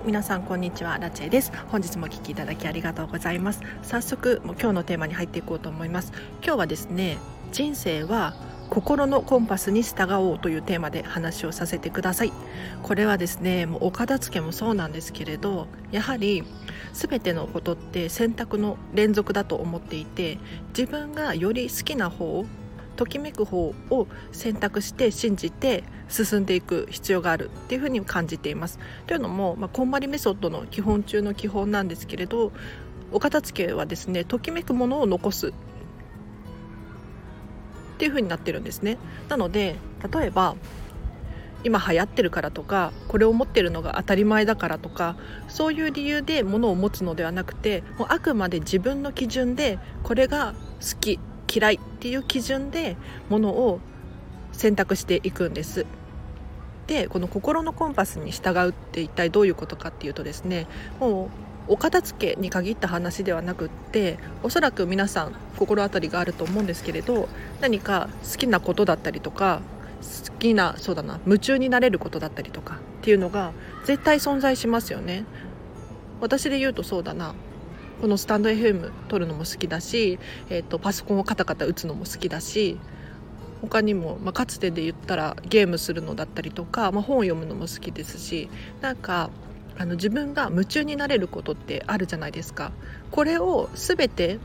はい皆さんこんにちはラチェです。本日もお聞きいただきありがとうございます。早速もう今日のテーマに入っていこうと思います。今日はですね人生は心のコンパスに従おうというテーマで話をさせてください。これはですねもうお片付けもそうなんですけれどやはり全てのことって選択の連続だと思っていて自分がより好きな方ときめく方を選択して信じて進んでいく必要があるっていうふうに感じています。というのも、まあ、こんまりメソッドの基本中の基本なんですけれどお片付けはですねときめくものを残すっていう風になってるんですね。なので例えば今流行ってるからとかこれを持ってるのが当たり前だからとかそういう理由で物を持つのではなくてもうあくまで自分の基準でこれが好き嫌いっていう基準でものを選択していくんです。でこの心のコンパスに従うって一体どういうことかっていうとですねもうお片付けに限った話ではなくっておそらく皆さん心当たりがあると思うんですけれど何か好きなことだったりとか好きなそうだな夢中になれることだったりとかっていうのが絶対存在しますよね。私で言うとそうだなこのスタンド FM 撮るのも好きだし、えーと、パソコンをカタカタ打つのも好きだし他にも、まあ、かつてで言ったらゲームするのだったりとか、まあ、本を読むのも好きですしなんかあの自分が夢中になれることってあるじゃないですか。これを全て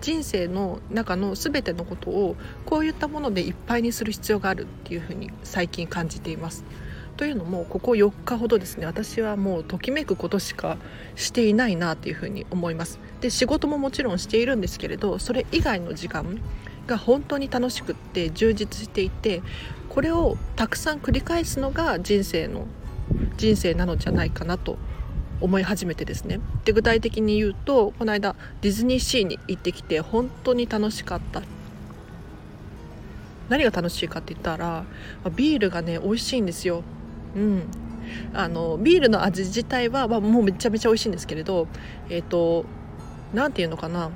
人生の中の全てのことをこういったものでいっぱいにする必要があるっていうふうに最近感じています。というのもここ4日ほどですね私はもうときめくことしかしていないなというふうに思います。で仕事ももちろんしているんですけれどそれ以外の時間が本当に楽しくって充実していてこれをたくさん繰り返すのが人生の人生なのじゃないかなと思い始めてですね。で具体的に言うとこの間ディズニーシーに行ってきて本当に楽しかった。何が楽しいかって言ったらビールがね美味しいんですよ。うん。あのビールの味自体は、まあ、もうめちゃめちゃ美味しいんですけれどえっ、ー、と何て言うのかな。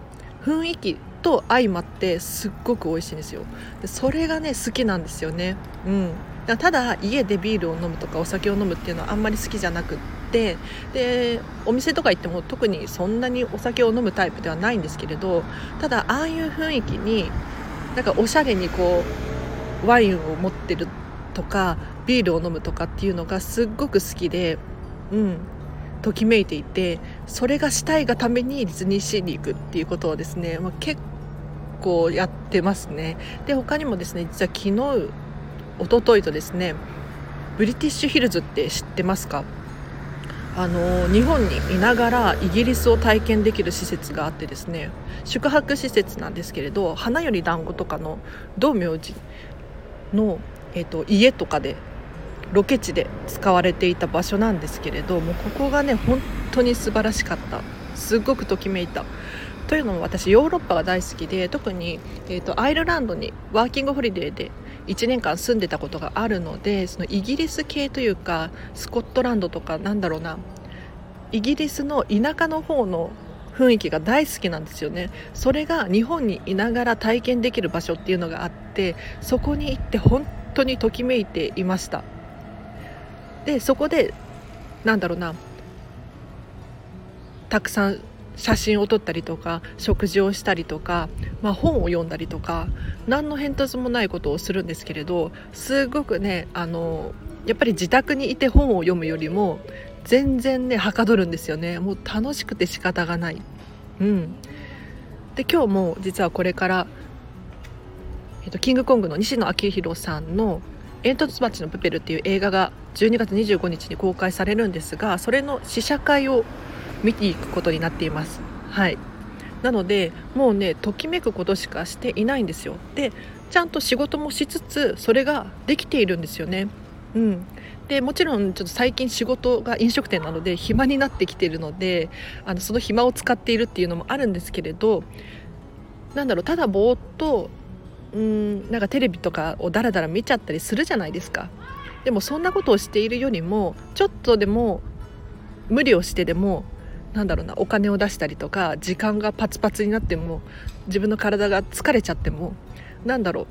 雰囲気と相まってすっごく美味しいんですよ。でそれがね好きなんですよね。うん。ただ家でビールを飲むとかお酒を飲むっていうのはあんまり好きじゃなくってでお店とか行っても特にそんなにお酒を飲むタイプではないんですけれどただああいう雰囲気になんかおしゃれにこうワインを持ってるとかビールを飲むとかっていうのがすっごく好きでうん。ときめいていてそれがしたいがためにディズニーシーに行くっていうことをですね、まあ、結構やってますね。で他にもですね実は昨日一昨日とですねブリティッシュヒルズって知ってますか？あの日本にいながらイギリスを体験できる施設があってですね宿泊施設なんですけれど花より団子とかの道明寺の、えーと家とかでロケ地で使われていた場所なんですけれどもここがね本当に素晴らしかった。すっごくときめいた。というのも私ヨーロッパが大好きで特に、えーと、アイルランドにワーキングホリデーで1年間住んでたことがあるのでそのイギリス系というかスコットランドとかなんだろうな。イギリスの田舎の方の雰囲気が大好きなんですよね。それが日本にいながら体験できる場所っていうのがあってそこに行って本当にときめいていました。でそこでなんだろうな。たくさん写真を撮ったりとか食事をしたりとか、まあ、本を読んだりとか何の変哲もないことをするんですけれどすごくねあのやっぱり自宅にいて本を読むよりも全然ねはかどるんですよね。もう楽しくて仕方がない。うん、で今日も実はこれから、えっと、キングコングの西野昭弘さんの煙突町のプペルっていう映画が12月25日に公開されるんですがそれの試写会を見ていくことになっています。はい。なのでもうねときめくことしかしていないんですよ。でちゃんと仕事もしつつそれができているんですよね。うん。でもちろんちょっと最近仕事が飲食店なので暇になってきているのであのその暇を使っているっていうのもあるんですけれどなんだろうただぼーっとうんなんかテレビとかをダラダラ見ちゃったりするじゃないですか。でもそんなことをしているよりもちょっとでも無理をしてでもなんだろうなお金を出したりとか時間がパツパツになっても自分の体が疲れちゃってもなんだろう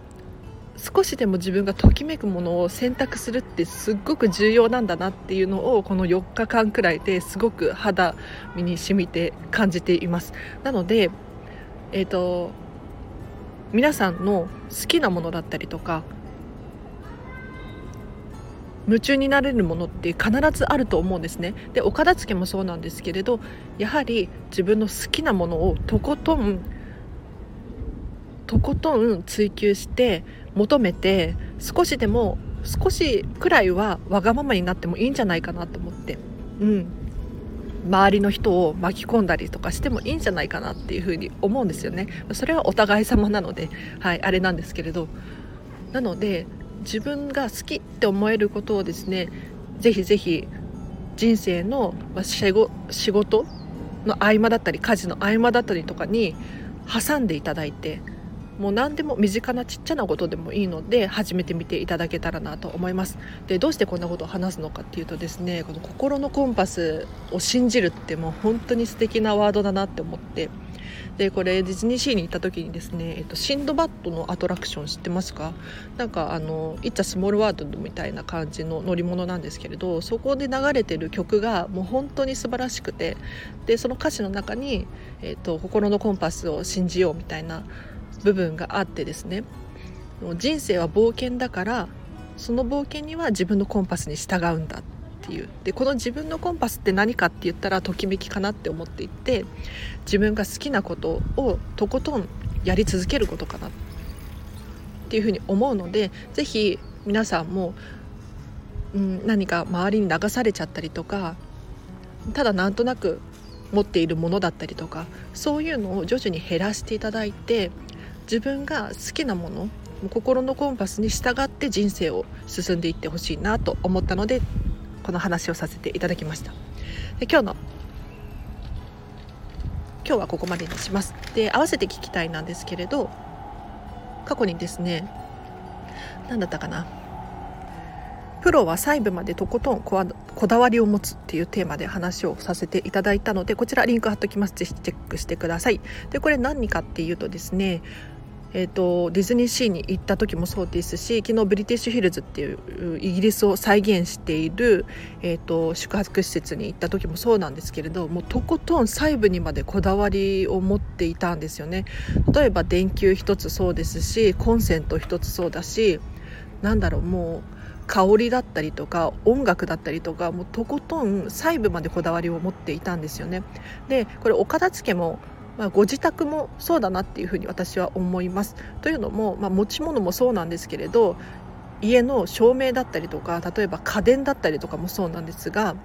少しでも自分がときめくものを選択するってすっごく重要なんだなっていうのをこの4日間くらいですごく肌身に染みて感じています。なのでえっ、ー、と皆さんの好きなものだったりとか夢中になれるものって必ずあると思うんですね。でお片付けもそうなんですけれどやはり自分の好きなものをとことんとことん追求して求めて少しでも少しくらいはわがままになってもいいんじゃないかなと思って、うん、周りの人を巻き込んだりとかしてもいいんじゃないかなっていうふうに思うんですよね。それはお互い様なので、はい、あれなんですけれど。なので自分が好きって思えることをですねぜひぜひ人生の仕事の合間だったり家事の合間だったりとかに挟んでいただいてもう何でも身近なちっちゃなことでもいいので始めてみていただけたらなと思います。でどうしてこんなことを話すのかっていうとですねこの心のコンパスを信じるってもう本当に素敵なワードだなって思って。でこれディズニーシーに行った時にですね、えっと、シンドバッドのアトラクション知ってますか？なんかあの「It's a Small World」みたいな感じの乗り物なんですけれどそこで流れてる曲がもう本当に素晴らしくて。でその歌詞の中に、えっと「心のコンパスを信じよう」みたいな部分があってですね。人生は冒険だからその冒険には自分のコンパスに従うんだっていう。でこの自分のコンパスって何かって言ったらときめきかなって思っていて自分が好きなことをとことんやり続けることかなっていうふうに思うので是非皆さんも、うん、何か周りに流されちゃったりとかただなんとなく持っているものだったりとかそういうのを徐々に減らしていただいて自分が好きなもの心のコンパスに従って人生を進んでいってほしいなと思ったのでこの話をさせていただきました。で今日の今日はここまでにします。で合わせて聞きたいなんですけれど過去にですね何だったかな。プロは細部までとことんここだわりを持つっていうテーマで話をさせていただいたのでこちらリンク貼っときます。ぜひチェックしてください。でこれ何かっていうとですねえーと、ディズニーシーに行った時もそうですし昨日ブリティッシュヒルズっていうイギリスを再現している、えーと、宿泊施設に行った時もそうなんですけれどもうとことん細部にまでこだわりを持っていたんですよね。例えば電球一つそうですしコンセント一つそうだしなんだろうもう香りだったりとか音楽だったりとかもうとことん細部までこだわりを持っていたんですよねでこれお片付けもまあ、ご自宅もそうだなっていうふうに私は思います。というのも、まあ、持ち物もそうなんですけれど家の照明だったりとか例えば家電だったりとかもそうなんですが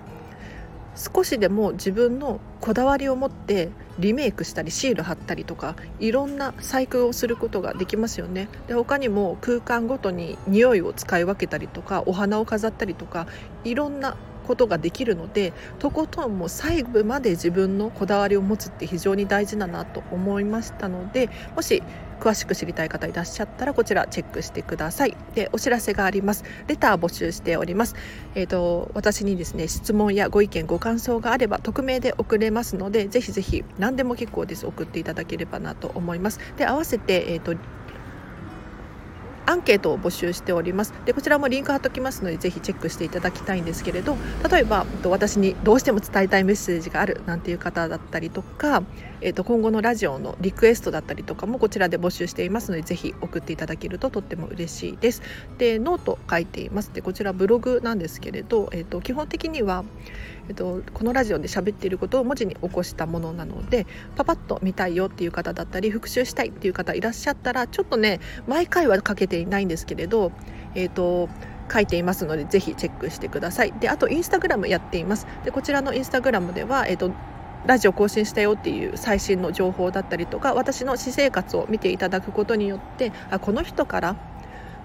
少しでも自分のこだわりを持ってリメイクしたりシール貼ったりとかいろんな細工をすることができますよね。で他にも空間ごとに匂いを使い分けたりとかお花を飾ったりとかいろんなことができるのでとことんもう細部まで自分のこだわりを持つって非常に大事だなと思いましたのでもし詳しく知りたい方いらっしゃったらこちらチェックしてください。でお知らせがあります。レター募集しております。えっ、ー、と私にですね質問やご意見ご感想があれば匿名で送れますのでぜひぜひ何でも結構です。送っていただければなと思います。で合わせてえっ、ー、とアンケートを募集しております。でこちらもリンク貼っときますのでぜひチェックしていただきたいんですけれど例えば私にどうしても伝えたいメッセージがあるなんていう方だったりとか、えー、と今後のラジオのリクエストだったりとかもこちらで募集していますのでぜひ送っていただけるととっても嬉しいです。でノート書いています。でこちらブログなんですけれど、えー、と基本的にはえっと、このラジオで喋っていることを文字に起こしたものなのでパパッと見たいよっていう方だったり復習したいっていう方いらっしゃったらちょっとね毎回はかけていないんですけれど、えっと書いていますのでぜひチェックしてください。であとインスタグラムやっています。でこちらのインスタグラムでは、えっとラジオ更新したよっていう最新の情報だったりとか私の私生活を見ていただくことによってあこの人から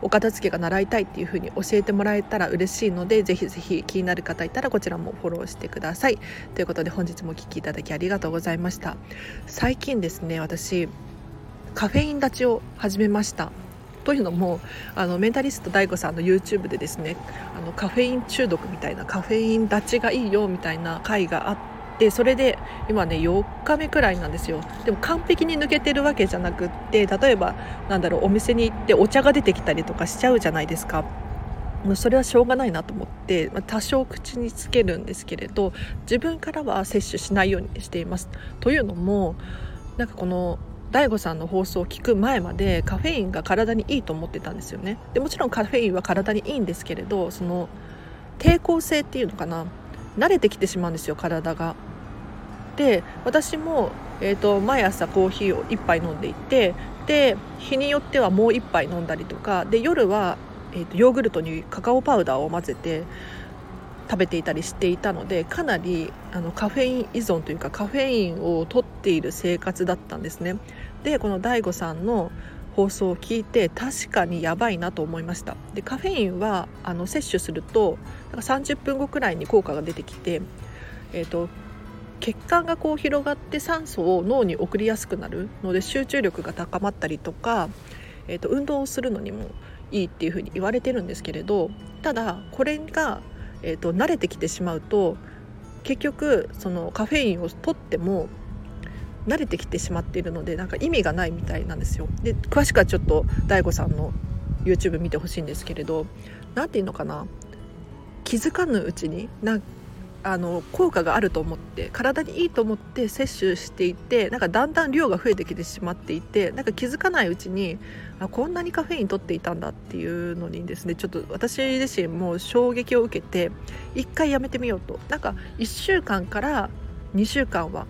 お片付けが習いたいっていうふうに教えてもらえたら嬉しいのでぜひぜひ気になる方いたらこちらもフォローしてください。ということで本日もお聴きいただきありがとうございました。最近ですね私カフェイン立ちを始めました。というのもあのメンタリスト DAIGO さんの YouTube でですねあのカフェイン中毒みたいなカフェイン立ちがいいよみたいな回があっでそれで今ね4日目くらいなんですよ。でも完璧に抜けてるわけじゃなくって例えばなんだろうお店に行ってお茶が出てきたりとかしちゃうじゃないですか。それはしょうがないなと思って多少口につけるんですけれど自分からは摂取しないようにしています。というのもなんかこの DAIGO さんの放送を聞く前までカフェインが体にいいと思ってたんですよねでもちろんカフェインは体にいいんですけれどその抵抗性っていうのかな慣れてきてしまうんですよ体が。で私も、えーと、毎朝コーヒーを1杯飲んでいてで日によってはもう1杯飲んだりとかで夜は、えーと、ヨーグルトにカカオパウダーを混ぜて食べていたりしていたのでかなりあのカフェイン依存というかカフェインを取っている生活だったんですね。でこの DAIGO さんの放送を聞いて確かにやばいなと思いました。でカフェインはあの摂取するとなんか30分後くらいに効果が出てきて、えーと、血管がこう広がって酸素を脳に送りやすくなるので集中力が高まったりとか、えーと、運動をするのにもいいっていうふうに言われてるんですけれどただこれが、えーと慣れてきてしまうと結局そのカフェインを取っても慣れてきてしまっているのでなんか意味がないみたいなんですよ。で詳しくはちょっと DAIGO さんの YouTube 見てほしいんですけれど何て言うのかな気づかぬうちになあの効果があると思って体にいいと思って摂取していてなんかだんだん量が増えてきてしまっていてなんか気づかないうちにあこんなにカフェイン取っていたんだっていうのにですねちょっと私自身も衝撃を受けて一回やめてみようとなんか1週間から2週間は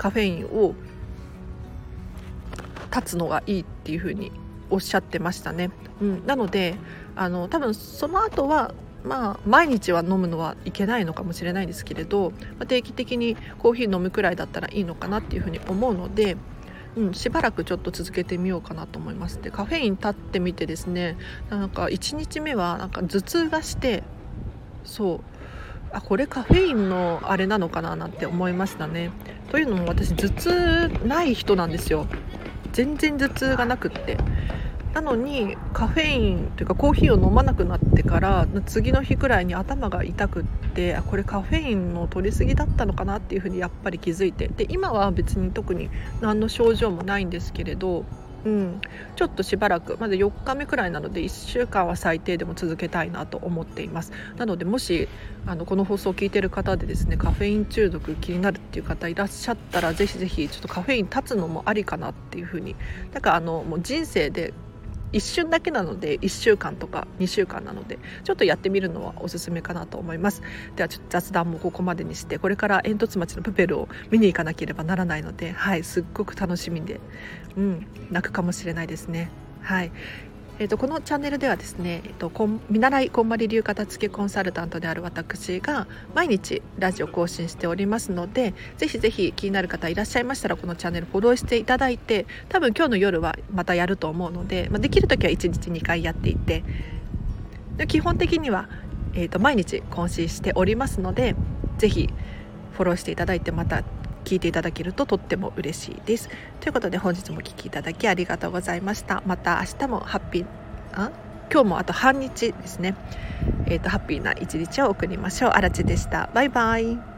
カフェインを断つのがいいっていうふうにおっしゃってましたね。うん、なのであの多分その後はまあ毎日は飲むのはいけないのかもしれないですけれど、ま、定期的にコーヒー飲むくらいだったらいいのかなっていうふうに思うので、うん、しばらくちょっと続けてみようかなと思います。でカフェイン立ってみてですねなんか1日目はなんか頭痛がしてそう。あこれカフェインのあれなのかななんて思いましたね。というのも私頭痛ない人なんですよ。全然頭痛がなくって。なのにカフェインというかコーヒーを飲まなくなってから次の日くらいに頭が痛くってこれカフェインの取りすぎだったのかなっていうふうにやっぱり気づいて。で今は別に特に何の症状もないんですけれどうん、ちょっとしばらくまだ4日目くらいなので1週間は最低でも続けたいなと思っています。なのでもしあのこの放送を聞いている方でですねカフェイン中毒気になるっていう方いらっしゃったらぜひぜひちょっとカフェイン立つのもありかなっていうふうに。なんかあのもう人生で一瞬だけなので1週間とか2週間なのでちょっとやってみるのはおすすめかなと思います。ではちょっと雑談もここまでにしてこれから煙突町のプペルを見に行かなければならないのではいすっごく楽しみでうん泣くかもしれないですね。はい。えーと、このチャンネルではですね、えーと、見習いこんまり流片付けコンサルタントである私が毎日ラジオ更新しておりますのでぜひぜひ気になる方いらっしゃいましたらこのチャンネルフォローしていただいて多分今日の夜はまたやると思うので、まあ、できる時は1日2回やっていてで基本的には、えーと毎日更新しておりますのでぜひフォローしていただいてまた聞いていただけるととっても嬉しいです。ということで本日もお聴きいただきありがとうございました。また明日もハッピーあ？今日もあと半日ですね。えっ、ー、とハッピーな一日を送りましょう。あらちでした。バイバイ。